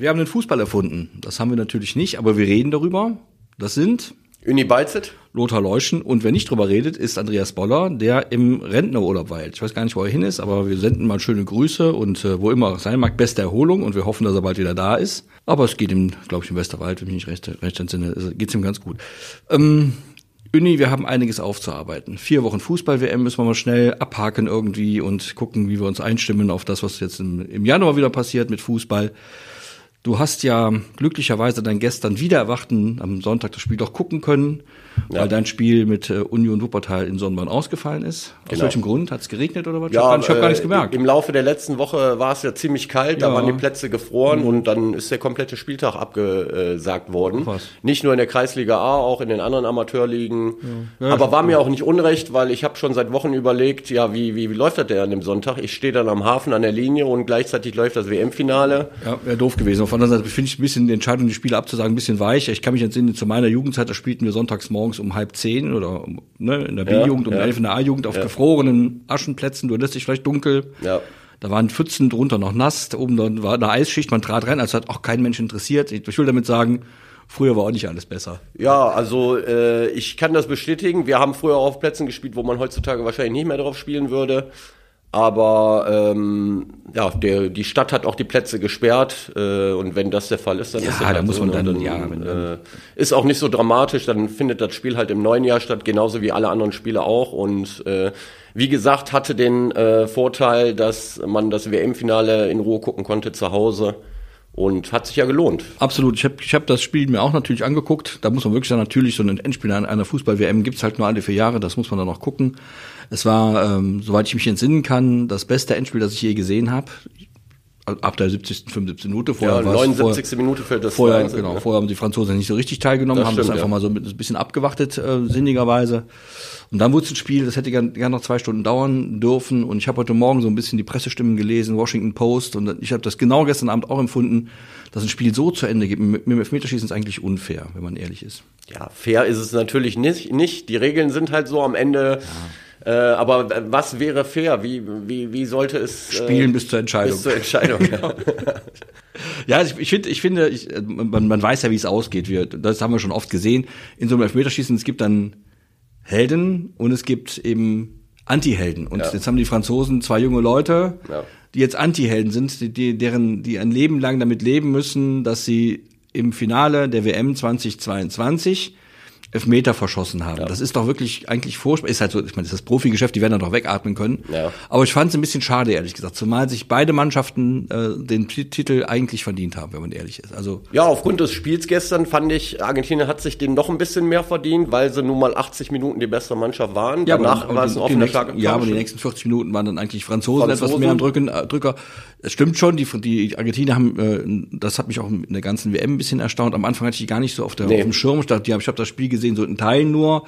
Wir haben den Fußball erfunden. Das haben wir natürlich nicht, aber wir reden darüber. Das sind Uni Beizet? Lothar Leuschen. Und wer nicht drüber redet, ist Andreas Boller, der im Rentnerurlaub weilt. Ich weiß gar nicht, wo er hin ist, aber wir senden mal schöne Grüße und äh, wo immer er sein mag, beste Erholung und wir hoffen, dass er bald wieder da ist. Aber es geht ihm, glaube ich, im Westerwald, wenn ich mich nicht recht, recht entsinne, geht es ihm ganz gut. Ähm, Uni, wir haben einiges aufzuarbeiten. Vier Wochen Fußball-WM müssen wir mal schnell abhaken irgendwie und gucken, wie wir uns einstimmen auf das, was jetzt im, im Januar wieder passiert mit Fußball. Du hast ja glücklicherweise dein gestern wieder erwachten am Sonntag das Spiel doch gucken können ja. weil dein Spiel mit äh, Union Wuppertal in Sonnenborn ausgefallen ist. Aus genau. welchem Grund? Hat es geregnet oder was? Ja, ich habe gar, nichts äh, gemerkt. Im Laufe der letzten Woche war es ja ziemlich kalt, ja. da waren die Plätze gefroren mhm. und dann ist der komplette Spieltag abgesagt worden. Was? Nicht nur in der Kreisliga A, auch in den anderen Amateurligen. Aber war mir auch nicht unrecht, weil ich habe schon seit Wochen überlegt, ja, wie, wie, wie läuft das denn an dem Sonntag? Ich stehe dann am Hafen an der Linie und gleichzeitig läuft das WM-Finale. Ja, wäre doof gewesen. Auf der anderen Seite finde ich ein bisschen die Entscheidung, die Spiele abzusagen, ein bisschen weich. Ich kann mich entsinnen, zu meiner Jugendzeit, da spielten wir sonntags morgens um halb zehn oder ne, in der B-Jugend um elf in der A-Jugend auf gefrorenen Aschenplätzen, du lässt dich vielleicht dunkel. Ja. Da waren Pfützen drunter noch nass, oben dann war eine Eisschicht, man trat rein, also hat auch kein Mensch interessiert. Ich will damit sagen, Früher war auch nicht alles besser. Ja, also äh, ich kann das bestätigen. Wir haben früher auf Plätzen gespielt, wo man heutzutage wahrscheinlich nicht mehr drauf spielen würde. Aber ähm, ja, der, die Stadt hat auch die Plätze gesperrt äh, und wenn das der Fall ist, dann ja, ist das halt da muss so, man dann, dann ja, äh, ist auch nicht so dramatisch. Dann findet das Spiel halt im neuen Jahr statt, genauso wie alle anderen Spiele auch. Und äh, wie gesagt, hatte den äh, Vorteil, dass man das WM-Finale in Ruhe gucken konnte zu Hause. Und hat sich ja gelohnt. Absolut. Ich habe ich hab das Spiel mir auch natürlich angeguckt. Da muss man wirklich sagen, natürlich, so ein Endspiel einer Fußball-WM gibt's halt nur alle vier Jahre, das muss man dann noch gucken. Es war, ähm, soweit ich mich entsinnen kann, das beste Endspiel, das ich je gesehen habe. Ab der 70., 75. Minute. Vorher ja, 79. Vorher, Minute fällt das vorher, Wahnsinn, genau, ja. vorher haben die Franzosen nicht so richtig teilgenommen, das haben stimmt, das einfach ja. mal so ein bisschen abgewartet, äh, sinnigerweise. Und dann wurde es ein Spiel, das hätte gerne gern noch zwei Stunden dauern dürfen. Und ich habe heute Morgen so ein bisschen die Pressestimmen gelesen, Washington Post. Und ich habe das genau gestern Abend auch empfunden, dass ein Spiel so zu Ende geht. Mit, mit dem Elfmeterschießen ist eigentlich unfair, wenn man ehrlich ist. Ja, fair ist es natürlich nicht. nicht. Die Regeln sind halt so am Ende. Ja äh, aber was wäre fair? Wie, wie, wie sollte es. Äh, Spielen bis zur Entscheidung. Bis zur Entscheidung, genau. ja. ich, ich, find, ich finde, ich, man, man weiß ja, wie es ausgeht. Wir, das haben wir schon oft gesehen. In so einem Elfmeterschießen, es gibt dann Helden und es gibt eben Anti-Helden. Und ja. jetzt haben die Franzosen zwei junge Leute, ja. die jetzt Anti-Helden sind, die, die, deren, die ein Leben lang damit leben müssen, dass sie im Finale der WM 2022 Elfmeter verschossen haben. Ja. Das ist doch wirklich eigentlich furchtbar. Ist halt so, ich meine, das ist das Profigeschäft, die werden dann doch wegatmen können. Ja. Aber ich fand es ein bisschen schade, ehrlich gesagt, zumal sich beide Mannschaften äh, den Titel eigentlich verdient haben, wenn man ehrlich ist. Also ja, aufgrund des Spiels gestern fand ich, Argentinien hat sich den noch ein bisschen mehr verdient, weil sie nun mal 80 Minuten die beste Mannschaft waren. Ja, Danach aber, war es ein offener Schlag. Ja, aber die nächsten 40 Minuten waren dann eigentlich Franzosen, Franzosen. etwas mehr am Drücken, äh, Drücker. Es stimmt schon, die, die Argentinier haben, äh, das hat mich auch in der ganzen WM ein bisschen erstaunt. Am Anfang hatte ich die gar nicht so auf, der, nee. auf dem Schirm. Ich dachte, ich habe das Spiel gesehen, so in Teilen nur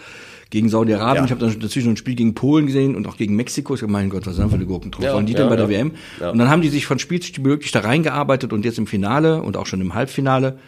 gegen Saudi-Arabien. Ja. Ich habe dann dazwischen ein Spiel gegen Polen gesehen und auch gegen Mexiko. Ich dachte, mein Gott, was sind für eine Gurkentruppe? Ja, waren die ja, denn bei der WM? Und dann haben die sich von Spiel zu Spiel wirklich da reingearbeitet und jetzt im Finale und auch schon im Halbfinale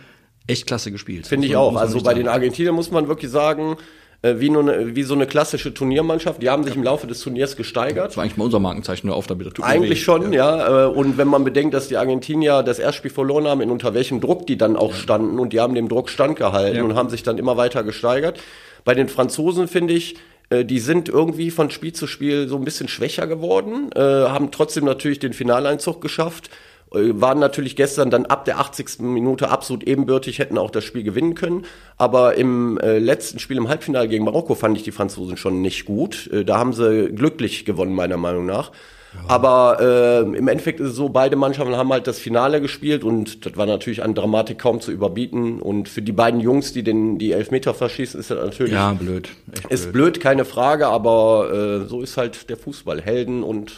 echt klasse gespielt. Finde ich auch. Also bei den Argentiniern muss man wirklich sagen, äh, wie, nur wie so eine klassische Turniermannschaft. Die haben sich im Laufe des Turniers gesteigert. Das war eigentlich mal unser Markenzeichen, nur auf da bitte. Eigentlich schon, ja. ja. Äh, und wenn man bedenkt, dass die Argentinier das Erstspiel verloren haben, in unter welchem Druck die dann auch ja. standen und die haben dem Druck standgehalten ja. und haben sich dann immer weiter gesteigert. Bei den Franzosen finde ich, äh, die sind irgendwie von Spiel zu Spiel so ein bisschen schwächer geworden, haben trotzdem natürlich den Finaleinzug geschafft äh, waren natürlich gestern dann ab der 80. Minute absolut ebenbürtig, hätten auch das Spiel gewinnen können. Aber im äh, letzten Spiel im Halbfinale gegen Marokko fand ich die Franzosen schon nicht gut. Äh, da haben sie glücklich gewonnen, meiner Meinung nach. Ja. Aber äh, im Endeffekt ist es so, beide Mannschaften haben halt das Finale gespielt und das war natürlich an Dramatik kaum zu überbieten. Und für die beiden Jungs, die den die Elfmeter verschießen, ist das natürlich ja blöd. Echt ist blöd, keine Frage. Aber äh, so ist halt der Fußball, Helden und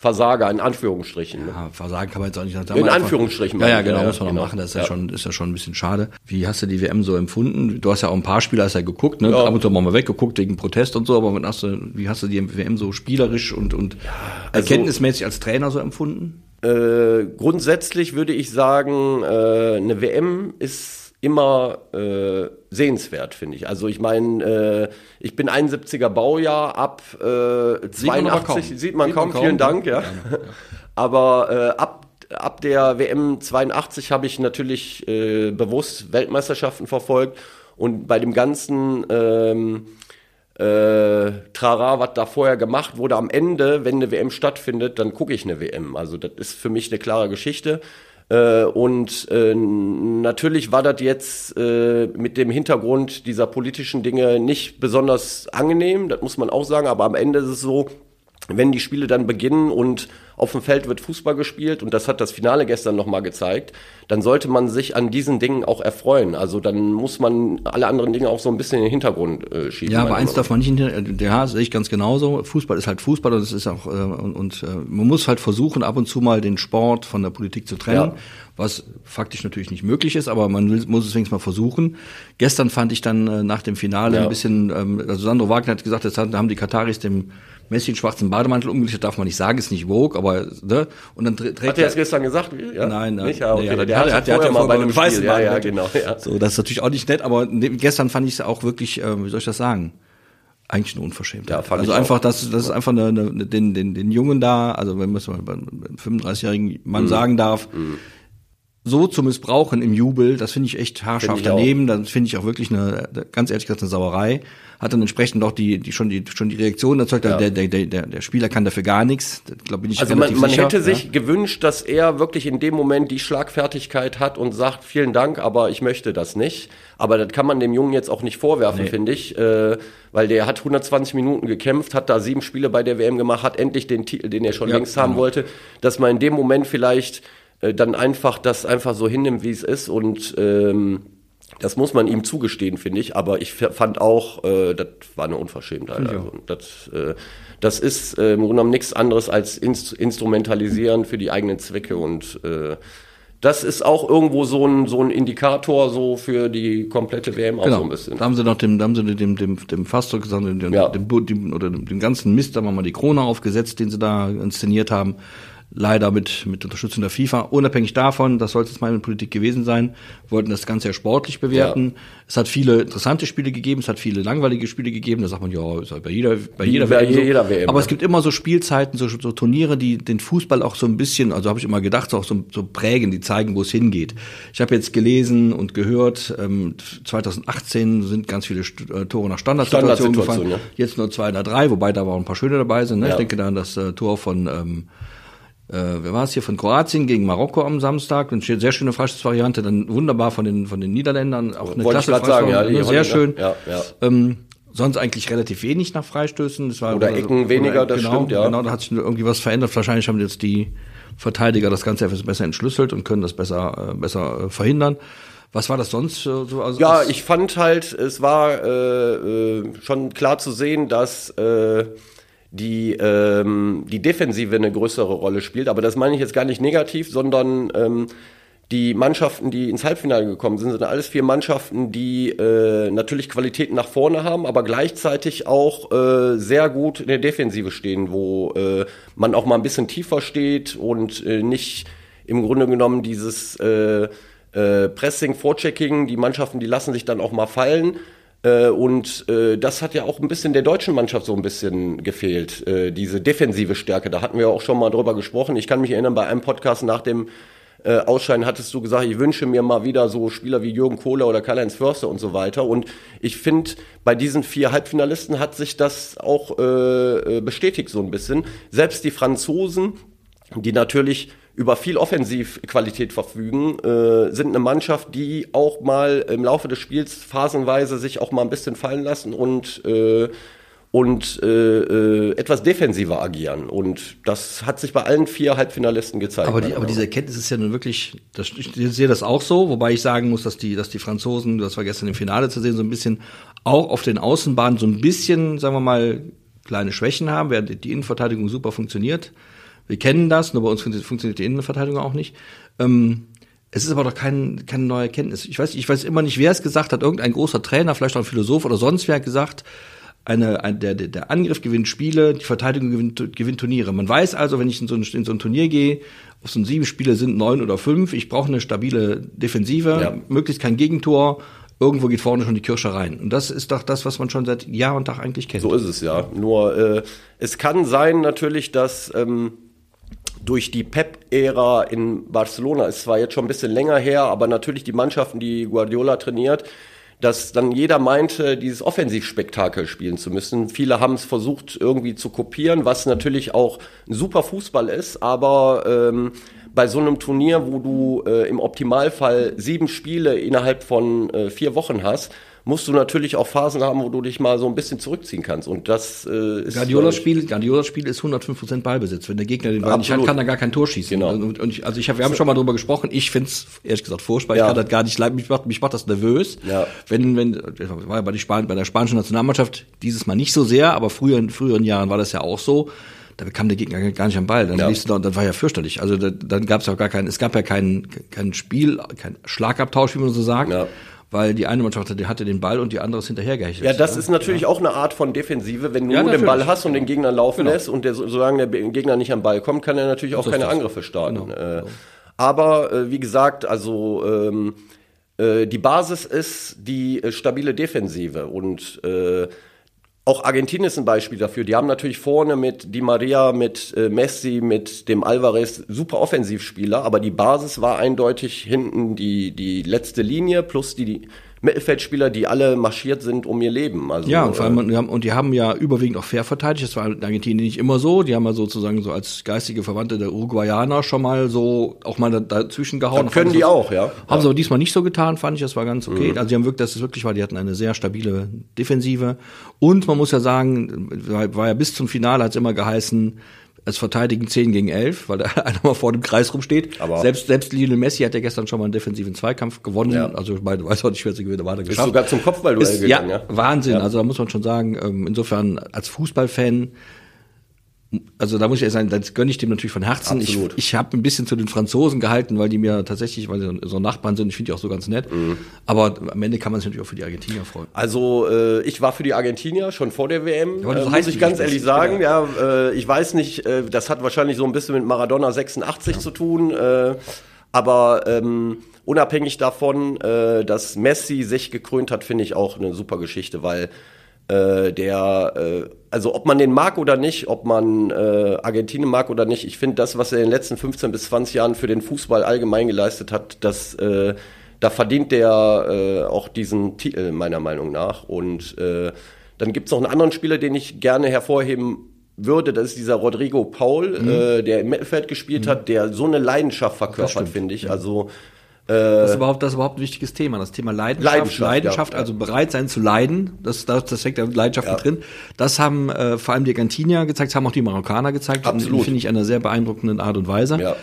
Versager in Anführungsstrichen. Ne? Ja, Versagen kann man jetzt auch nicht sagen. In Anführungsstrichen. Ja, ja, genau, muss man genau. noch machen. Das ist ja. ja. schon, ist ja schon ein bisschen schade. Wie hast du die WM so empfunden? Du hast ja auch ein paar Spieler hast ja geguckt, ne? Ja. Ab und zu mal weggeguckt wegen Protest und so, aber hast du, wie hast du die WM so spielerisch und, und also, erkenntnismäßig als Trainer so empfunden? Äh, grundsätzlich würde ich sagen, äh, eine WM ist immer äh, sehenswert, finde ich. Also ich meine, äh, ich bin 71er Baujahr, ab äh, 82 sieht man, kaum, vielen Dank, ja. ja. Aber äh, ab ab der WM 82 habe ich natürlich äh, bewusst Weltmeisterschaften verfolgt und bei dem ganzen ähm, äh, Trara, was da vorher gemacht wurde, am Ende, wenn eine WM stattfindet, dann gucke ich eine WM. Also das ist für mich eine klare Geschichte. Äh, und äh, natürlich war das jetzt äh, mit dem Hintergrund dieser politischen Dinge nicht besonders angenehm, das muss man auch sagen, aber am Ende ist es so, wenn die Spiele dann beginnen und auf dem Feld wird Fußball gespielt und das hat das Finale gestern nochmal gezeigt, dann sollte man sich an diesen Dingen auch erfreuen. Also dann muss man alle anderen Dinge auch so ein bisschen in den Hintergrund äh, schieben. Ja, aber eins darf man nicht, ja, sehe ich ganz genauso. Fußball ist halt Fußball und es ist auch, äh, und, und äh, man muss halt versuchen, ab und zu mal den Sport von der Politik zu trennen. Ja was faktisch natürlich nicht möglich ist, aber man will, muss es wenigstens mal versuchen. Gestern fand ich dann äh, nach dem Finale ja. ein bisschen, ähm, also Sandro Wagner hat gesagt, jetzt haben die Kataris dem Messi einen schwarzen Bademantel umgelegt, darf man nicht sagen, ist nicht Vogue, aber ne? Und dann trägt Hat er das gestern gesagt? Ja? Nein, nein. Nicht? Ja, okay. der, der, hat, hat, der hat ja mal bei einem weißen ja, ja, genau. Ja. So, das ist natürlich auch nicht nett, aber ne, gestern fand ich es auch wirklich, äh, wie soll ich das sagen? Eigentlich eine Unverschämtheit. Ja, fand also einfach, auch. dass das ist einfach eine, eine, den, den, den Jungen da, also wenn man es mal beim 35-jährigen Mann mhm. sagen darf, mhm so zu missbrauchen im Jubel, das finde ich echt haarscharf daneben. Das finde ich auch wirklich eine, ganz ehrlich gesagt, eine Sauerei. Hat dann entsprechend auch die, die schon die schon die Reaktion erzeugt. Ja. Der, der, der, der Spieler kann dafür gar nichts. Glaube bin ich Also man, man sicher. hätte sich ja. gewünscht, dass er wirklich in dem Moment die Schlagfertigkeit hat und sagt, vielen Dank, aber ich möchte das nicht. Aber das kann man dem Jungen jetzt auch nicht vorwerfen, nee. finde ich, äh, weil der hat 120 Minuten gekämpft, hat da sieben Spiele bei der WM gemacht, hat endlich den Titel, den er schon ja, längst haben genau. wollte, dass man in dem Moment vielleicht äh, dann einfach das einfach so hinnimmt, wie es ist und ähm, das muss man ihm zugestehen, finde ich. Aber ich fand auch, äh, das war eine Unverschämtheit. Ja. Also, das, äh, das ist äh, im Grunde genommen nichts anderes als Inst Instrumentalisieren für die eigenen Zwecke und äh, das ist auch irgendwo so ein, so ein Indikator so für die komplette WM auch genau. so ein bisschen. Da haben sie noch dem, da haben sie dem, dem, dem Fastdruck gesagt, dem, ja. dem, dem, oder dem ganzen Mist, da haben wir mal die Krone aufgesetzt, den sie da inszeniert haben leider mit, mit Unterstützung der FIFA. Unabhängig davon, das sollte es mal in Politik gewesen sein, wollten das Ganze ja sportlich bewerten. Ja. Es hat viele interessante Spiele gegeben, es hat viele langweilige Spiele gegeben. Da sagt man, ja, ist halt bei jeder, bei jeder, bei WM, so. jeder WM. Aber es gibt immer so Spielzeiten, so, so Turniere, die den Fußball auch so ein bisschen, also habe ich immer gedacht, auch so, so prägen, die zeigen, wo es hingeht. Ich habe jetzt gelesen und gehört, ähm, 2018 sind ganz viele äh, Tore nach Standardsituationen Standard gefallen. Ja. Jetzt nur zwei oder drei, wobei da auch ein paar schöne dabei sind. Ne? Ja. Ich denke da an das äh, Tor von ähm, äh, wer war es hier, von Kroatien gegen Marokko am Samstag, eine sehr schöne Freistoßvariante, dann wunderbar von den, von den Niederländern, auch eine Wollte klasse sagen, ja, ne, sehr schön. Ja, ja. Ähm, sonst eigentlich relativ wenig nach Freistößen. Das war, oder Ecken oder, weniger, das genau, stimmt, ja. Genau, da hat sich irgendwie was verändert. Wahrscheinlich haben jetzt die Verteidiger das Ganze etwas besser entschlüsselt und können das besser, äh, besser äh, verhindern. Was war das sonst äh, so? Also ja, ich fand halt, es war äh, äh, schon klar zu sehen, dass äh, die, ähm, die Defensive eine größere Rolle spielt. Aber das meine ich jetzt gar nicht negativ, sondern ähm, die Mannschaften, die ins Halbfinale gekommen sind, sind alles vier Mannschaften, die äh, natürlich Qualitäten nach vorne haben, aber gleichzeitig auch äh, sehr gut in der Defensive stehen, wo äh, man auch mal ein bisschen tiefer steht und äh, nicht im Grunde genommen dieses äh, äh, Pressing, Vorchecking, die Mannschaften, die lassen sich dann auch mal fallen und äh, das hat ja auch ein bisschen der deutschen Mannschaft so ein bisschen gefehlt, äh, diese defensive Stärke. Da hatten wir auch schon mal drüber gesprochen. Ich kann mich erinnern, bei einem Podcast nach dem äh, Ausscheiden hattest du gesagt, ich wünsche mir mal wieder so Spieler wie Jürgen Kohler oder Karl-Heinz Förster und so weiter. Und ich finde, bei diesen vier Halbfinalisten hat sich das auch äh, bestätigt so ein bisschen. Selbst die Franzosen, die natürlich über viel Offensivqualität verfügen, äh, sind eine Mannschaft, die auch mal im Laufe des Spiels phasenweise sich auch mal ein bisschen fallen lassen und äh, und äh, äh, etwas defensiver agieren. Und das hat sich bei allen vier Halbfinalisten gezeigt. Aber, die, aber diese Erkenntnis ist ja nun wirklich, das, ich sehe das auch so, wobei ich sagen muss, dass die, dass die Franzosen, das war gestern im Finale zu sehen, so ein bisschen auch auf den Außenbahnen so ein bisschen, sagen wir mal, kleine Schwächen haben, während die Innenverteidigung super funktioniert. Wir kennen das, nur bei uns funktioniert die Innenverteidigung auch nicht. Ähm, es ist aber doch kein, keine neue Erkenntnis. Ich weiß, ich weiß immer nicht, wer es gesagt hat. Irgendein großer Trainer, vielleicht auch ein Philosoph oder sonst wer hat gesagt, eine, ein, der, der Angriff gewinnt Spiele, die Verteidigung gewinnt, gewinnt Turniere. Man weiß also, wenn ich in so ein, in so ein Turnier gehe, auf so ein sieben Spiele sind neun oder fünf, ich brauche eine stabile Defensive, ja. möglichst kein Gegentor, irgendwo geht vorne schon die Kirsche rein. Und das ist doch das, was man schon seit Jahr und Tag eigentlich kennt. So ist es ja. Nur äh, es kann sein natürlich, dass ähm, durch die Pep-Ära in Barcelona, ist zwar jetzt schon ein bisschen länger her, aber natürlich die Mannschaften, die Guardiola trainiert, dass dann jeder meinte, dieses Offensivspektakel spielen zu müssen. Viele haben es versucht irgendwie zu kopieren, was natürlich auch ein super Fußball ist, aber ähm, bei so einem Turnier, wo du äh, im Optimalfall sieben Spiele innerhalb von äh, vier Wochen hast, musst du natürlich auch Phasen haben, wo du dich mal so ein bisschen zurückziehen kannst. Und das äh, ist. Guardiolas Spiel, Guardiolas Spiel ist 105% Ballbesitz. Wenn der Gegner den Ball nicht hat, kann er gar kein Tor schießen. Genau. Und, und ich, also ich hab, wir haben schon mal drüber gesprochen. Ich find's ehrlich gesagt furchtbar. Ja. Ich kann das gar nicht leiden. Mich macht, mich macht das nervös. Ja. Wenn, wenn, war ja bei, die Span bei der spanischen Nationalmannschaft dieses Mal nicht so sehr, aber früher in früheren Jahren war das ja auch so da kam der Gegner gar nicht am Ball. Dann ja. liefst du da, das war ja fürchterlich. Also da, dann gab es auch gar keinen, es gab ja kein, kein Spiel, kein Schlagabtausch, wie man so sagt. Ja weil die eine Mannschaft hatte den Ball und die andere ist hinterhergehechtet. Ja, das ist natürlich ja. auch eine Art von Defensive. Wenn du ja, nur den Ball hast und den Gegner laufen genau. lässt und der, solange der Gegner nicht am Ball kommt, kann er natürlich auch keine Angriffe starten. Genau. Äh, aber äh, wie gesagt, also ähm, äh, die Basis ist die äh, stabile Defensive und äh, auch Argentinien ist ein Beispiel dafür. Die haben natürlich vorne mit Di Maria, mit äh, Messi, mit dem Alvarez super Offensivspieler, aber die Basis war eindeutig hinten die, die letzte Linie plus die, die Mittelfeldspieler, die alle marschiert sind um ihr Leben. Also, ja, und, vor allem, äh, und die haben ja überwiegend auch fair verteidigt. Das war in Argentinien nicht immer so. Die haben ja sozusagen so als geistige Verwandte der Uruguayaner schon mal so auch mal dazwischen gehauen. Das können die auch, ja. Haben ja. sie aber diesmal nicht so getan, fand ich. Das war ganz okay. Mhm. Also die haben wirklich, das ist wirklich war, die hatten eine sehr stabile Defensive. Und man muss ja sagen, war ja bis zum Finale hat es immer geheißen, es verteidigen 10 gegen 11, weil da einer mal vor dem Kreis rumsteht. Aber selbst, selbst Lionel Messi hat ja gestern schon mal einen defensiven Zweikampf gewonnen. Ja. Also ich meine, weiß auch nicht, wer sie gewinnt, war er geschafft. Ist sogar zum Kopfballduell gegangen, ja. Wahnsinn. Ja. Also da muss man schon sagen, ähm, insofern als Fußballfan also da muss ich ja sagen, das gönne ich dem natürlich von Herzen. Absolut. Ich, ich habe ein bisschen zu den Franzosen gehalten, weil die mir tatsächlich, weil sie so Nachbarn sind, ich finde die auch so ganz nett. Mhm. Aber am Ende kann man sich natürlich auch für die Argentinier freuen. Also äh, ich war für die Argentinier schon vor der WM, ja, äh, muss ich ganz ehrlich sagen. Ja, äh, ich weiß nicht, äh, das hat wahrscheinlich so ein bisschen mit Maradona 86 ja. zu tun. Äh, aber ähm, unabhängig davon, äh, dass Messi sich gekrönt hat, finde ich auch eine super Geschichte, weil äh, der, äh, also ob man den mag oder nicht, ob man äh, Argentinien mag oder nicht, ich finde das, was er in den letzten 15 bis 20 Jahren für den Fußball allgemein geleistet hat, das, äh, da verdient der äh, auch diesen Titel meiner Meinung nach. Und äh, dann gibt's noch einen anderen Spieler, den ich gerne hervorheben würde, das ist dieser Rodrigo Paul, mhm. äh, der im Mittelfeld gespielt mhm. hat, der so eine Leidenschaft verkörpert, finde ich. Ja. Also das ist, überhaupt, das ist überhaupt ein wichtiges Thema, das Thema Leidenschaft. Leidenschaft, Leidenschaft ja. also bereit sein zu leiden, das, das, das steckt ja Leidenschaft ja. mit drin. Das haben äh, vor allem die Argentinier gezeigt, das haben auch die Marokkaner gezeigt. Absolut. Finde ich einer sehr beeindruckenden Art und Weise. Ja.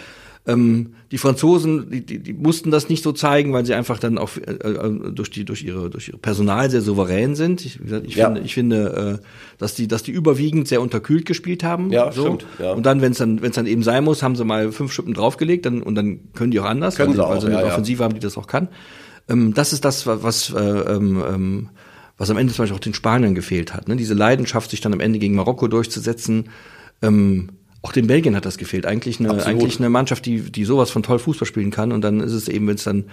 Ähm, die Franzosen, die, die, die mussten das nicht so zeigen, weil sie einfach dann auch äh, äh, durch die durch ihre durch ihr Personal sehr souverän sind. Ich, ich ja. finde, ich finde, äh, dass die dass die überwiegend sehr unterkühlt gespielt haben. Ja, so. stimmt. Ja. Und dann, wenn es dann wenn es dann eben sein muss, haben sie mal fünf Schippen draufgelegt, dann und dann können die auch anders, können weil, sie auch, weil sie eine ja, Offensive haben, die das auch kann. Ähm, das ist das, was äh, ähm, ähm, was am Ende zum Beispiel auch den Spaniern gefehlt hat. Ne? Diese Leidenschaft, sich dann am Ende gegen Marokko durchzusetzen. Ähm, auch den Belgien hat das gefehlt. Eigentlich eine, Absolut. eigentlich eine Mannschaft, die, die sowas von toll Fußball spielen kann. Und dann ist es eben, wenn es dann,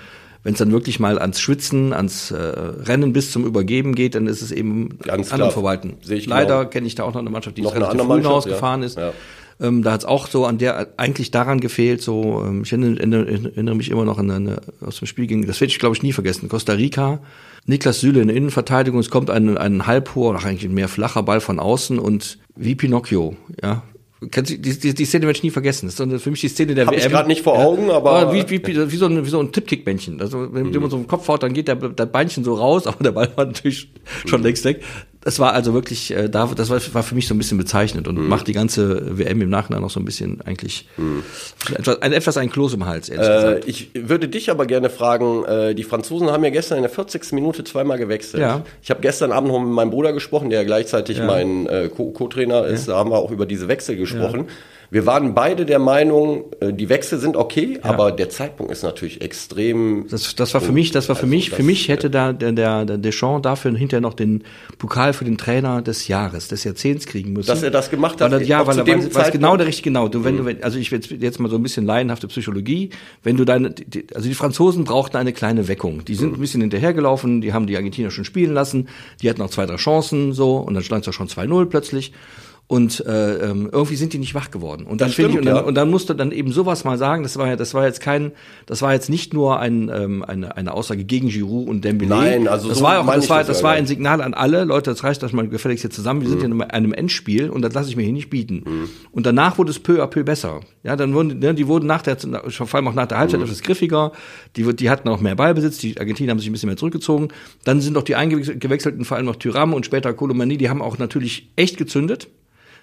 wenn es dann wirklich mal ans Schwitzen, ans äh, Rennen bis zum Übergeben geht, dann ist es eben Ganz anderen Verwalten. Leider genau. kenne ich da auch noch eine Mannschaft, die noch relativ früh ausgefahren ja. ist. Ja. Ähm, da hat es auch so an der eigentlich daran gefehlt. So, ähm, ich erinnere, erinnere mich immer noch an eine aus dem Spiel gegen, das werde ich glaube ich nie vergessen. Costa Rica. Niklas Süle in der Innenverteidigung, es kommt ein, ein halbhoher, eigentlich ein mehr flacher Ball von außen und wie Pinocchio, ja, Kennst du, die, die, die Szene werde ich nie vergessen. Das ist für mich die Szene der Hab WM. ich gerade nicht vor Augen, ja. aber... Wie, wie, wie, wie, so ein, wie so ein Tippkick-Bändchen. Also wenn mhm. man so im Kopf haut, dann geht der, der Beinchen so raus, aber der Ball war natürlich schon mhm. längst weg das war also wirklich, äh, da, das war, war für mich so ein bisschen bezeichnend und mhm. macht die ganze WM im Nachhinein auch so ein bisschen eigentlich mhm. etwas, ein, etwas ein Kloß im Hals, ehrlich äh, gesagt. Ich würde dich aber gerne fragen, äh, die Franzosen haben ja gestern in der 40. Minute zweimal gewechselt. Ja. Ich habe gestern Abend noch mit meinem Bruder gesprochen, der gleichzeitig ja. mein äh, Co-Trainer ist, ja. da haben wir auch über diese Wechsel gesprochen. Ja. Wir waren beide der Meinung, äh, die Wechsel sind okay, ja. aber der Zeitpunkt ist natürlich extrem. Das, das war für mich, das war für also mich, für mich hätte da der, der, der Deschamps dafür hinterher noch den Pokal für den Trainer des Jahres, des Jahrzehnts kriegen müssen. Dass er das gemacht hat. Weil ja, weil er weil, weil genau der richtige, genau. Du, wenn mhm. du, also ich jetzt, jetzt mal so ein bisschen laienhafte Psychologie. Wenn du deine, die, also die Franzosen brauchten eine kleine Weckung. Die sind mhm. ein bisschen hinterhergelaufen, die haben die Argentinier schon spielen lassen, die hatten noch zwei, drei Chancen, so, und dann stand es ja schon 2-0 plötzlich. Und äh, ähm, irgendwie sind die nicht wach geworden. Und dann finde ich und dann, ja. und dann musste dann eben sowas mal sagen. Das war ja, das war jetzt kein, das war jetzt nicht nur ein, ähm, eine, eine Aussage gegen Giroud und Dembélé. Nein, also das so war auch, das war, das das war ein. Signal an alle Leute. Das reicht, dass man gefälligst hier zusammen. Wir Mhm. sind in einem, Endspiel und das lasse ich mir hier nicht bieten. Und danach wurde es peu à peu besser. Ja, dann wurden, ne, die wurden nach der, vor allem auch nach der Mhm. Halbzeit etwas griffiger. Die, die hatten auch mehr Ballbesitz. Die Argentinier haben sich ein bisschen mehr zurückgezogen. Dann sind auch die eingewechselten, vor allem noch Tyram und später Colomani, die haben auch natürlich echt gezündet.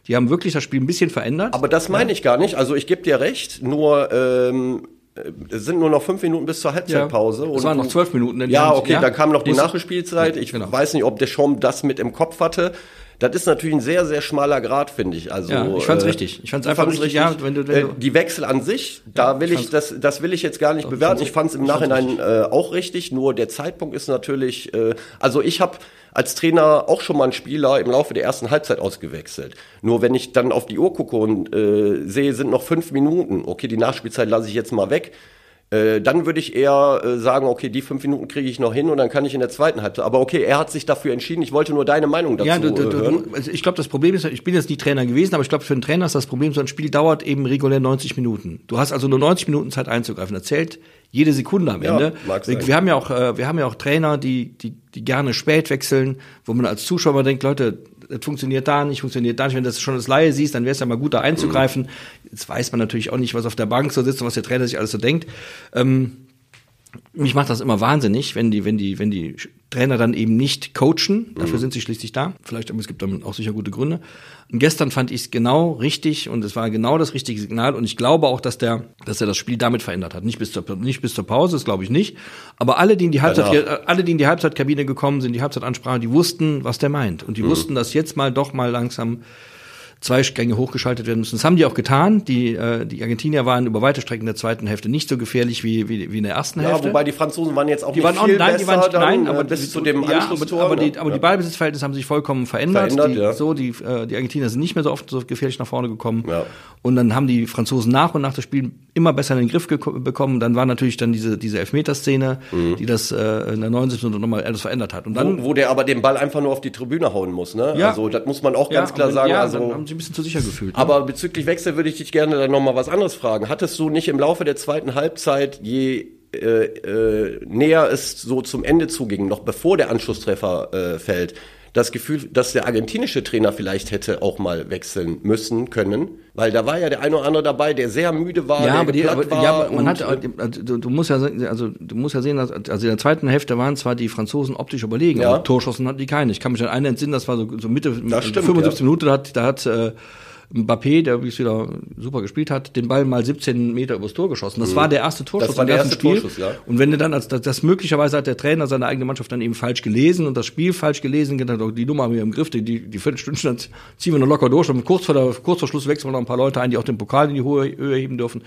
Die haben wirklich das Spiel ein bisschen verändert. Aber das meine ich gar nicht. Also ich gebe dir recht, nur ähm, es sind nur noch fünf Minuten bis zur Halbzeitpause. Es waren noch zwölf Minuten. Ja, okay, dann kam noch die Nachspielzeit. Ich Genau. weiß nicht, ob Deschamps das mit im Kopf hatte. Das ist natürlich ein sehr, sehr schmaler Grad, finde ich. Also, Ja, ich fand's richtig. Ich fand's einfach fand's richtig, ja, wenn du- wenn äh, du- die Wechsel an sich, da will ich, das, das will ich jetzt gar nicht bewerten. Ich fand es im Nachhinein äh, auch richtig, nur der Zeitpunkt ist natürlich, äh, also ich habe als Trainer auch schon mal einen Spieler im Laufe der ersten Halbzeit ausgewechselt. Nur wenn ich dann auf die Uhr gucke und äh, sehe, sind noch fünf Minuten, okay, die Nachspielzeit lasse ich jetzt mal weg. Äh, dann würde ich eher äh, sagen, okay, die fünf Minuten kriege ich noch hin und dann kann ich in der zweiten Halbzeit. Aber okay, er hat sich dafür entschieden. Ich wollte nur deine Meinung dazu Ja, du, du, äh, hören. du, also ich glaube, das Problem ist, ich bin jetzt nicht Trainer gewesen, aber ich glaube, für einen Trainer ist das Problem, so ein Spiel dauert eben regulär 90 Minuten. Du hast also nur 90 Minuten Zeit einzugreifen. Da zählt jede Sekunde am Ja, Ende. mag wir, sein. wir haben ja auch, äh, wir haben ja auch Trainer, die, die, die gerne spät wechseln, wo man als Zuschauer denkt, Leute, das funktioniert da nicht, funktioniert da nicht. Wenn du das schon als Laie siehst, dann wäre es ja mal gut, da einzugreifen. Jetzt weiß man natürlich auch nicht, was auf der Bank so sitzt und was der Trainer sich alles so denkt. Ähm, mich macht das immer wahnsinnig, wenn die, wenn die, wenn die Trainer dann eben nicht coachen. Dafür sind sie schließlich da. Vielleicht, aber es gibt dann auch sicher gute Gründe. Und gestern fand ich es genau richtig und es war genau das richtige Signal. Und ich glaube auch, dass der, dass er das Spiel damit verändert hat. Nicht bis zur, nicht bis zur Pause, das glaube ich nicht. Aber alle, die in die Halbzeit, Danach. alle, die in die Halbzeitkabine gekommen sind, die Halbzeitansprache, die wussten, was der meint. Und die wussten, dass jetzt mal doch mal langsam zwei Gänge hochgeschaltet werden müssen. Das haben die auch getan. Die, äh, die Argentinier waren über weite Strecken der zweiten Hälfte nicht so gefährlich wie, wie, wie in der ersten Ja, Hälfte. wobei die Franzosen waren jetzt auch die nicht waren auch, viel nein, besser die waren nicht, nein, äh, aber bis die, zu dem ja, Anschlusstor. aber, die, ne? aber die Ja. Ballbesitzverhältnisse haben sich vollkommen verändert. Verändert, die, ja. So, die, äh, die Argentinier sind nicht mehr so oft so gefährlich nach vorne gekommen. Ja. Und dann haben die Franzosen nach und nach das Spiel immer besser in den Griff bekommen. Dann war natürlich dann diese, diese Elfmeterszene, die das äh, in der 79. Minute nochmal alles verändert hat. Und dann wo, wo der aber den Ball einfach nur auf die Tribüne hauen muss. Ne? Ja. Also das muss man auch ganz ja, klar und- sagen. ja, also, haben sie ein bisschen zu sicher gefühlt. ne? Aber bezüglich Wechsel würde ich dich gerne dann nochmal was anderes fragen. Hattest du nicht im Laufe der zweiten Halbzeit, je äh, äh, näher es so zum Ende zuging, noch bevor der Anschlusstreffer äh, fällt, das Gefühl, dass der argentinische Trainer vielleicht hätte auch mal wechseln müssen können? Weil da war ja der eine oder andere dabei, der sehr müde war, ja, aber, die, aber, war. ja, man hat, also, du, du musst ja, also du musst ja sehen, dass, also in der zweiten Hälfte waren zwar die Franzosen optisch überlegen, Ja. aber Torschossen hatten die keine. Ich kann mich an einen entsinnen, das war so, so Mitte, Das stimmt, 75 ja. Minuten, da hat, da hat äh, Mbappé, der übrigens wieder super gespielt hat, den Ball mal 17 Meter übers Tor geschossen. Das war der erste Torschuss Mhm. Das war der erste Spiel. Torschuss, ja. Und wenn du dann, als das, das möglicherweise hat der Trainer seine eigene Mannschaft dann eben falsch gelesen und das Spiel falsch gelesen, gedacht, die Nummer haben wir im Griff, die, die, die Viertelstunde dann ziehen wir noch locker durch und kurz vor, der, kurz vor Schluss wechseln wir noch ein paar Leute ein, die auch den Pokal in die Höhe heben dürfen.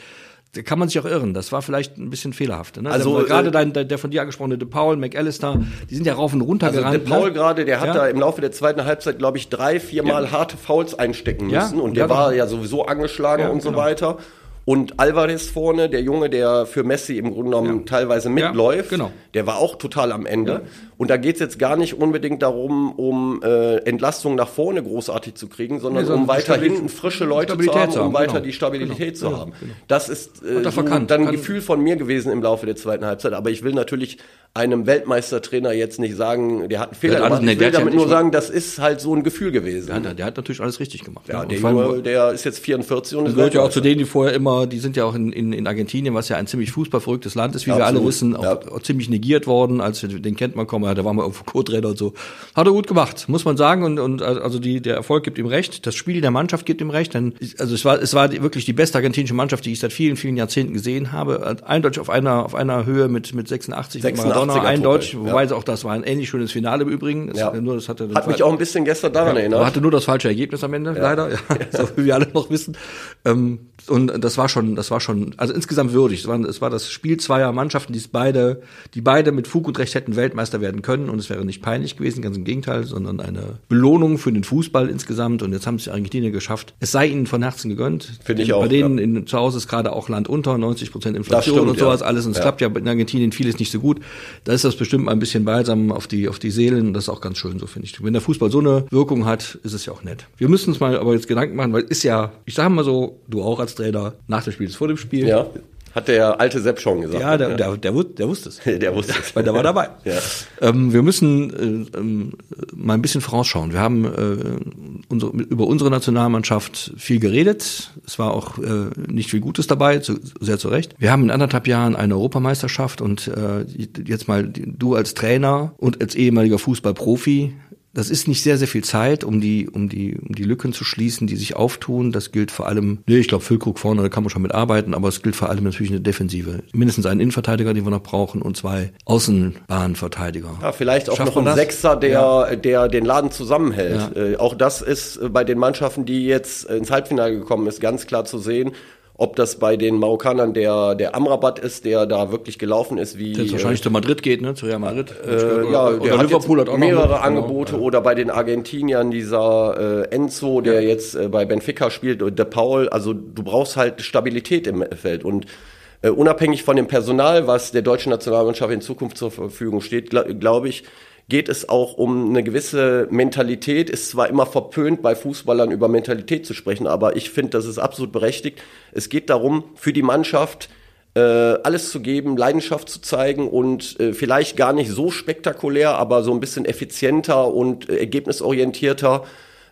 Da kann man sich auch irren. Das war vielleicht ein bisschen fehlerhaft. Ne? Also, gerade äh, dein, der, der von dir angesprochene De Paul, McAllister, die sind ja rauf und runter Also der gerannt. Paul ne? gerade, der hat Ja. da im Laufe der zweiten Halbzeit, glaube ich, drei, viermal harte Fouls einstecken Ja, müssen. Und und der war ja sowieso angeschlagen Ja, und so genau. weiter. Und Alvarez vorne, der Junge, der für Messi im Grunde genommen teilweise mitläuft, genau. der war auch total am Ende. Und da geht's jetzt gar nicht unbedingt darum, um äh, Entlastung nach vorne großartig zu kriegen, sondern Nee, um weiter Stabil- hinten frische Leute zu haben, um haben, weiter genau. die Stabilität Genau, zu haben. genau. Das ist äh, so dann ein Gefühl von mir gewesen im Laufe der zweiten Halbzeit. Aber ich will natürlich einem Weltmeistertrainer jetzt nicht sagen, der hat einen Fehler gemacht. Ich will damit nur sagen, das ist halt so ein Gefühl gewesen. Der hat, der hat natürlich alles richtig gemacht. Ja, ne? der, Junge, der ist jetzt 44 und ist gehört ja auch zu denen, die vorher immer, die sind ja auch in, in, in Argentinien, was ja ein ziemlich fußballverrücktes Land ist, wie Absolut. wir alle wissen, auch, ja. auch, ziemlich negiert worden, als den kennt man kommen, ja, da war mal auf Co-Trainer und so. Hat er gut gemacht, muss man sagen und, und also die, der Erfolg gibt ihm recht, das Spiel der Mannschaft gibt ihm recht, denn also es war es war wirklich die beste argentinische Mannschaft, die ich seit vielen vielen Jahrzehnten gesehen habe, eindeutig auf einer auf einer Höhe mit mit 86, 86 auch noch einen Deutschen, wobei es auch das war ein ähnlich schönes Finale im Übrigen. Das ja. nur, das hatte Hat mich auch ein bisschen gestern daran erinnert. Hatte nur das falsche Ergebnis am Ende, leider, so wie wir alle noch wissen. Ähm, und das war schon, das war schon, also insgesamt würdig. Es war, es war das Spiel zweier Mannschaften, die es beide, die beide mit Fug und Recht hätten Weltmeister werden können. Und es wäre nicht peinlich gewesen, ganz im Gegenteil, sondern eine Belohnung für den Fußball insgesamt. Und jetzt haben es die Argentinier geschafft. Es sei ihnen von Herzen gegönnt. Finde ich Bei auch, denen in, zu Hause ist gerade auch Land unter, 90 Prozent Inflation stimmt, und sowas ja. alles. Und es Ja. klappt ja in Argentinien vieles nicht so gut. da ist das bestimmt mal ein bisschen balsam auf die, auf die Seelen. Das ist auch ganz schön, so finde ich. Wenn der Fußball so eine Wirkung hat, ist es ja auch nett. Wir müssen uns mal aber jetzt Gedanken machen, weil ist ja, ich sage mal so, du auch als Trainer, nach dem Spiel ist vor dem Spiel. Ja. Hat der alte Sepp schon gesagt. Ja, der, ja. der, der, der wusste es. der wusste es. Weil der war dabei. Ja. Ähm, wir müssen äh, ähm, mal ein bisschen vorausschauen. Wir haben äh, unsere, über unsere Nationalmannschaft viel geredet. Es war auch äh, nicht viel Gutes dabei, zu, sehr zu Recht. Wir haben in anderthalb Jahren eine Europameisterschaft und äh, jetzt mal du als Trainer und als ehemaliger Fußballprofi das ist nicht sehr, sehr viel Zeit, um die, um die, um die Lücken zu schließen, die sich auftun. Das gilt vor allem, nee, ich glaube, Füllkrug vorne, da kann man schon mit arbeiten, aber es gilt vor allem natürlich eine Defensive. Mindestens einen Innenverteidiger, den wir noch brauchen, und zwei Außenbahnverteidiger. Ja, vielleicht auch Schafft noch ein Sechser, der, ja. der den Laden zusammenhält. Ja. Äh, auch das ist bei den Mannschaften, die jetzt ins Halbfinale gekommen ist, ganz klar zu sehen. Ob das bei den Marokkanern der, der Amrabat ist, der da wirklich gelaufen ist, wie. Der wahrscheinlich äh, zu Madrid geht, ne? Zu Real Madrid. Äh, oder, ja, oder, der hat Liverpool hat auch mehrere noch Angebote. Genau. Oder bei den Argentiniern dieser äh, Enzo, der ja. jetzt äh, bei Benfica spielt, und De Paul. Also du brauchst halt Stabilität im Feld. Und äh, unabhängig von dem Personal, was der deutschen Nationalmannschaft in Zukunft zur Verfügung steht, glaube glaub ich, geht es auch um eine gewisse Mentalität. Ist zwar immer verpönt, bei Fußballern über Mentalität zu sprechen, aber ich finde, das ist absolut berechtigt. Es geht darum, für die Mannschaft äh, alles zu geben, Leidenschaft zu zeigen und äh, vielleicht gar nicht so spektakulär, aber so ein bisschen effizienter und äh, ergebnisorientierter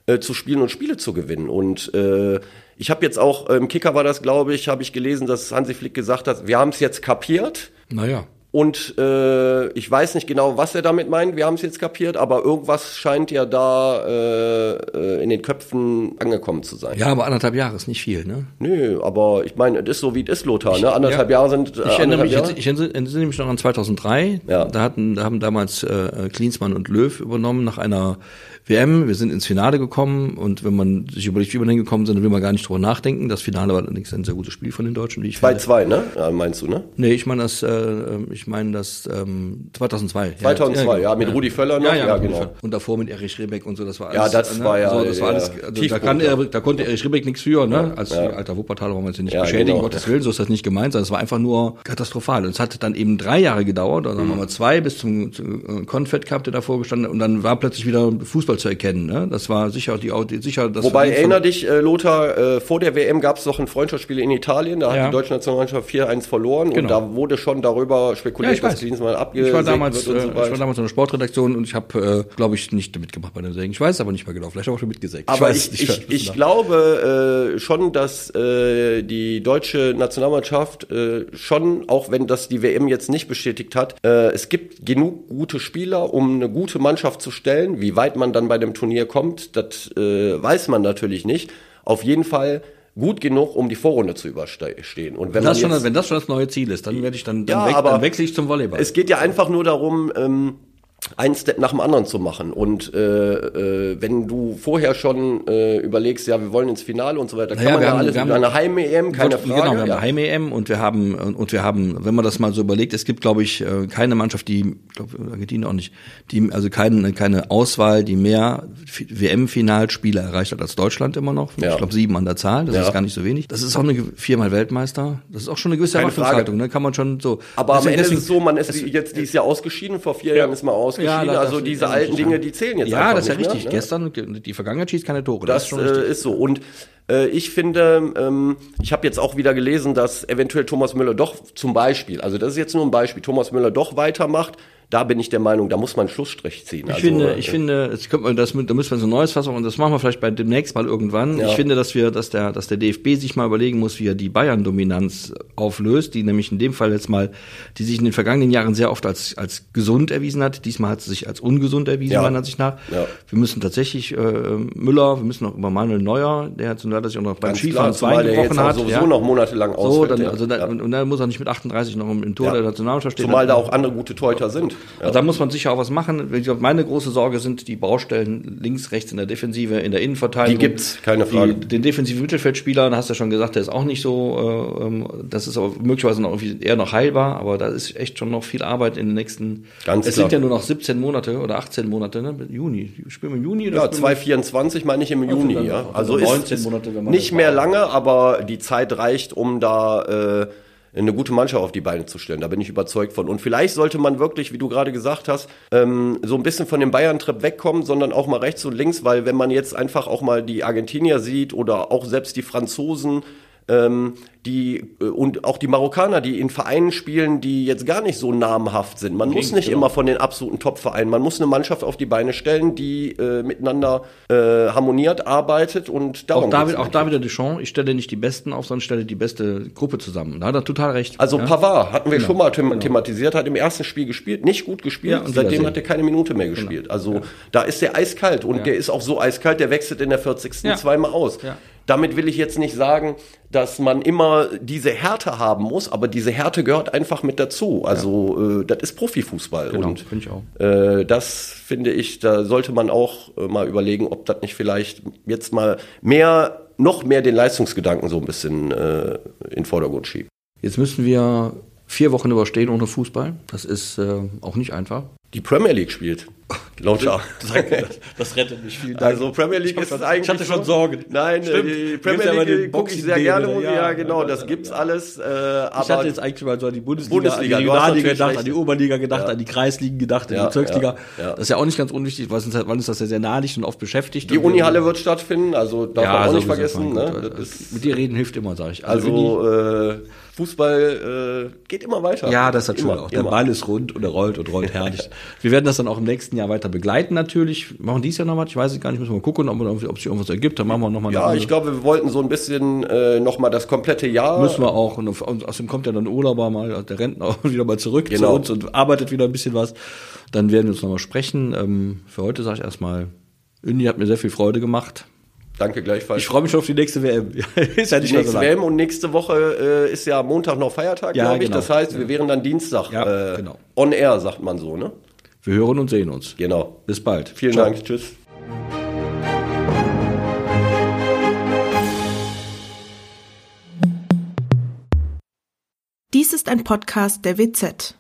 äh, zu spielen und Spiele zu gewinnen. Und äh, ich habe jetzt auch, im Kicker war das, glaube ich, habe ich gelesen, dass Hansi Flick gesagt hat, wir haben es jetzt kapiert. Naja. Und äh, ich weiß nicht genau, was er damit meint. Wir haben es jetzt kapiert, aber irgendwas scheint ja da äh, äh, in den Köpfen angekommen zu sein. Ja, aber anderthalb Jahre ist nicht viel, ne? Nö, aber ich meine, es ist so wie es ist, Lothar. Ne? Anderthalb ja. Jahre sind. Äh, ich erinnere mich, Jahre? ich entsinne mich noch an 2003. Ja. Da hatten, da haben damals äh, Klinsmann und Löw übernommen nach einer WM. Wir sind ins Finale gekommen und wenn man sich überlegt, wie wir hingekommen sind, dann will man gar nicht drüber nachdenken. Das Finale war allerdings ein sehr gutes Spiel von den Deutschen, wie ich 2-2, ne? Ja, meinst du, ne? Nee, ich meine das, äh, ich meine das ähm, 2002. 2002, ja, ja, mit Rudi Völler noch, ja, ja, genau. Und davor mit Erich Rebeck und so, das war alles. Ja, das ne? war ja, so, das war alles, also da, kann er, da konnte Erich Rebeck nichts für, ne? Als alter Wuppertaler wollen wir uns nicht beschädigen, genau. Gottes Willen, so ist das nicht gemeint, sondern es war einfach nur katastrophal. Und es hat dann eben drei Jahre gedauert, oder sagen wir mhm. mal zwei, bis zum, zum Confed Cup, der davor gestanden und dann war plötzlich wieder Fußball zu erkennen, ne? Das war sicher die, sicher das. Wobei erinner dich, äh, Lothar, äh, vor der WM gab es doch ein Freundschaftsspiel in Italien, da ja. hat die deutsche Nationalmannschaft 4-1 verloren genau. und da wurde schon darüber spekuliert, ja, dass Klinsmann abgesägt wird und so weiter. Äh, ich war damals in der Sportredaktion und ich habe, äh, glaube ich, nicht mitgemacht bei dem Sägen. Ich weiß aber nicht mehr genau, vielleicht auch schon mitgesägt. Aber ich, ich, ich, ich glaube äh, schon, dass äh, die deutsche Nationalmannschaft äh, schon, auch wenn das die WM jetzt nicht bestätigt hat, äh, es gibt genug gute Spieler, um eine gute Mannschaft zu stellen. Wie weit man dann bei dem Turnier kommt, kommt, das äh, weiß man natürlich nicht. Auf jeden Fall gut genug, um die Vorrunde zu überstehen. Und wenn, das schon, wenn das schon das neue Ziel ist, dann werde ich dann, dann, ja, weg, dann wechsle ich zum Volleyball. Es geht ja einfach nur darum, ähm, ein Step nach dem anderen zu machen. Und äh, äh, wenn du vorher schon äh, überlegst, ja, wir wollen ins Finale und so weiter, naja, kann man ja haben, alles wir haben eine Heim-EM, keine Frage. Genau, wir haben eine Heim-EM und wir haben und wir haben, wenn man das mal so überlegt, es gibt, glaube ich, äh, keine Mannschaft, die, ich glaube, Argentinien auch nicht, die also keine keine Auswahl, die mehr WM-Finalspiele erreicht hat als Deutschland immer noch. Ja. Ich glaube sieben an der Zahl, das ja. ist gar nicht so wenig. Das ist auch eine viermal Weltmeister. Das ist auch schon eine gewisse Erwartungshaltung, ne? Kann man schon so. Aber am Ende ist es so, man ist jetzt dieses Jahr ausgeschieden, vor vier Jahren ist man aus ausgeschieden. Ja, also diese alten Dinge, die zählen jetzt Ja, das ist ja richtig. Mehr, ne? Gestern, die Vergangenheit schießt keine Tore. Das, das ist, äh, ist so. Und äh, ich finde, ähm, ich habe jetzt auch wieder gelesen, dass eventuell Thomas Müller doch zum Beispiel, also das ist jetzt nur ein Beispiel, Thomas Müller doch weitermacht da bin ich der Meinung, da muss man einen Schlussstrich ziehen. Ich also, finde, ich äh, finde, es kommt man das, da müssen wir so ein neues Fass und das machen wir vielleicht bei demnächst mal irgendwann. Ja. Ich finde, dass wir, dass der, dass der DFB sich mal überlegen muss, wie er die Bayern-Dominanz auflöst, die nämlich in dem Fall jetzt mal, die sich in den vergangenen Jahren sehr oft als als gesund erwiesen hat. Diesmal hat sie sich als ungesund erwiesen, ja. meiner Ansicht nach. Ja. Wir müssen tatsächlich äh, Müller, wir müssen auch über Manuel Neuer, der zum Teil sich auch noch beim Ganz Skifahren zwei gebrochen hat, sowieso noch monatelang ausfällt. So, dann, also da, und, und dann muss er nicht mit 38 noch im Tor der Nationalmannschaft stehen. Zumal da auch andere gute Torhüter sind. Also da muss man sich sicher auch was machen. Meine große Sorge sind die Baustellen links, rechts in der Defensive, in der Innenverteidigung. Die gibt's, keine Frage. Die, den defensiven Mittelfeldspieler, hast du ja schon gesagt, der ist auch nicht so, äh, ähm, das ist aber möglicherweise noch eher noch heilbar, aber da ist echt schon noch viel Arbeit in den nächsten, Ganz es klar. sind ja nur noch 17 Monate oder 18 Monate, ne? Juni. Spielen wir im Juni? Oder ja, 2024 meine ich im also Juni, ja. Also, also 19 ist, Monate, wenn man nicht mehr lange, aber die Zeit reicht, um da, äh, eine gute Mannschaft auf die Beine zu stellen. Da bin ich überzeugt von. Und vielleicht sollte man wirklich, wie du gerade gesagt hast, ähm, so ein bisschen von dem Bayern-Trip wegkommen, sondern auch mal rechts und links, weil wenn man jetzt einfach auch mal die Argentinier sieht oder auch selbst die Franzosen, ähm, die äh, und auch die Marokkaner, die in Vereinen spielen, die jetzt gar nicht so namhaft sind. Man muss nicht immer von den absoluten Top-Vereinen, man muss eine Mannschaft auf die Beine stellen, die äh, miteinander äh, harmoniert arbeitet und darum auch David, auch David Deschamps, ich stelle nicht die Besten auf, sondern stelle die beste Gruppe zusammen. Da hat er total recht. Also ja? Pavard hatten wir genau. schon mal them genau. thematisiert, hat im ersten Spiel gespielt, nicht gut gespielt, ja, und seitdem hat er keine Minute mehr genau. gespielt. Genau. Also ja. da ist der eiskalt und der ist auch so eiskalt, der wechselt in der 40. zweimal aus. Damit will ich jetzt nicht sagen, dass man immer diese Härte haben muss, aber diese Härte gehört einfach mit dazu. Also ja. äh, das ist Profifußball. Genau, finde ich auch. Äh, das finde ich, da sollte man auch äh, mal überlegen, ob das nicht vielleicht jetzt mal mehr, noch mehr den Leistungsgedanken so ein bisschen äh, in den Vordergrund schiebt. Jetzt müssen wir vier Wochen überstehen ohne Fußball. Das ist äh, auch nicht einfach. Die Premier League spielt. Lauter. Das, das, rettet mich viel. Also Premier League ist eigentlich. Ich hatte schon Sorgen. Nein, Stimmt. die Premier League gucke ich sehr gerne. Ja, ja, genau, das gibt's alles. Äh, aber ich hatte jetzt eigentlich mal so an die Bundesliga, Bundesliga an die Regionalliga gedacht, an die Oberliga gedacht, ja. an die Kreisligen gedacht, an die Bezirksliga. Das ist ja auch nicht ganz unwichtig, weil uns, weil uns das ja sehr nahlich und oft beschäftigt. Die Unihalle wird stattfinden, also darf man auch nicht vergessen. Ne? Mit dir reden hilft immer, sage ich. Also, also äh, Fußball äh, geht immer weiter. Ja, das hat schon auch. Der Ball ist rund und er rollt und rollt herrlich. wir werden das dann auch im nächsten Jahr weiter begleiten natürlich. Machen dies Jahr noch was, ich weiß es gar nicht, müssen wir mal gucken, ob, ob sich irgendwas ergibt. Dann machen wir nochmal Ja, ich glaube, wir wollten so ein bisschen äh, nochmal das komplette Jahr. Müssen wir auch. Und außerdem kommt ja dann Urlauber mal, der Rentner wieder mal zurück genau. zu uns und arbeitet wieder ein bisschen was. Dann werden wir uns nochmal sprechen. Ähm, für heute sage ich erstmal, Uni hat mir sehr viel Freude gemacht. Danke gleichfalls. Ich freue mich schon auf die nächste WM. ist ja nicht die nächste so WM und nächste Woche äh, ist ja Montag noch Feiertag, ja, glaube ich. Genau. Das heißt, wir wären dann Dienstag ja, äh, genau. on air, sagt man so, ne? Wir hören und sehen uns. Genau. Bis bald. Vielen Ciao. Dank. Tschüss. Dies ist ein Podcast der WZ.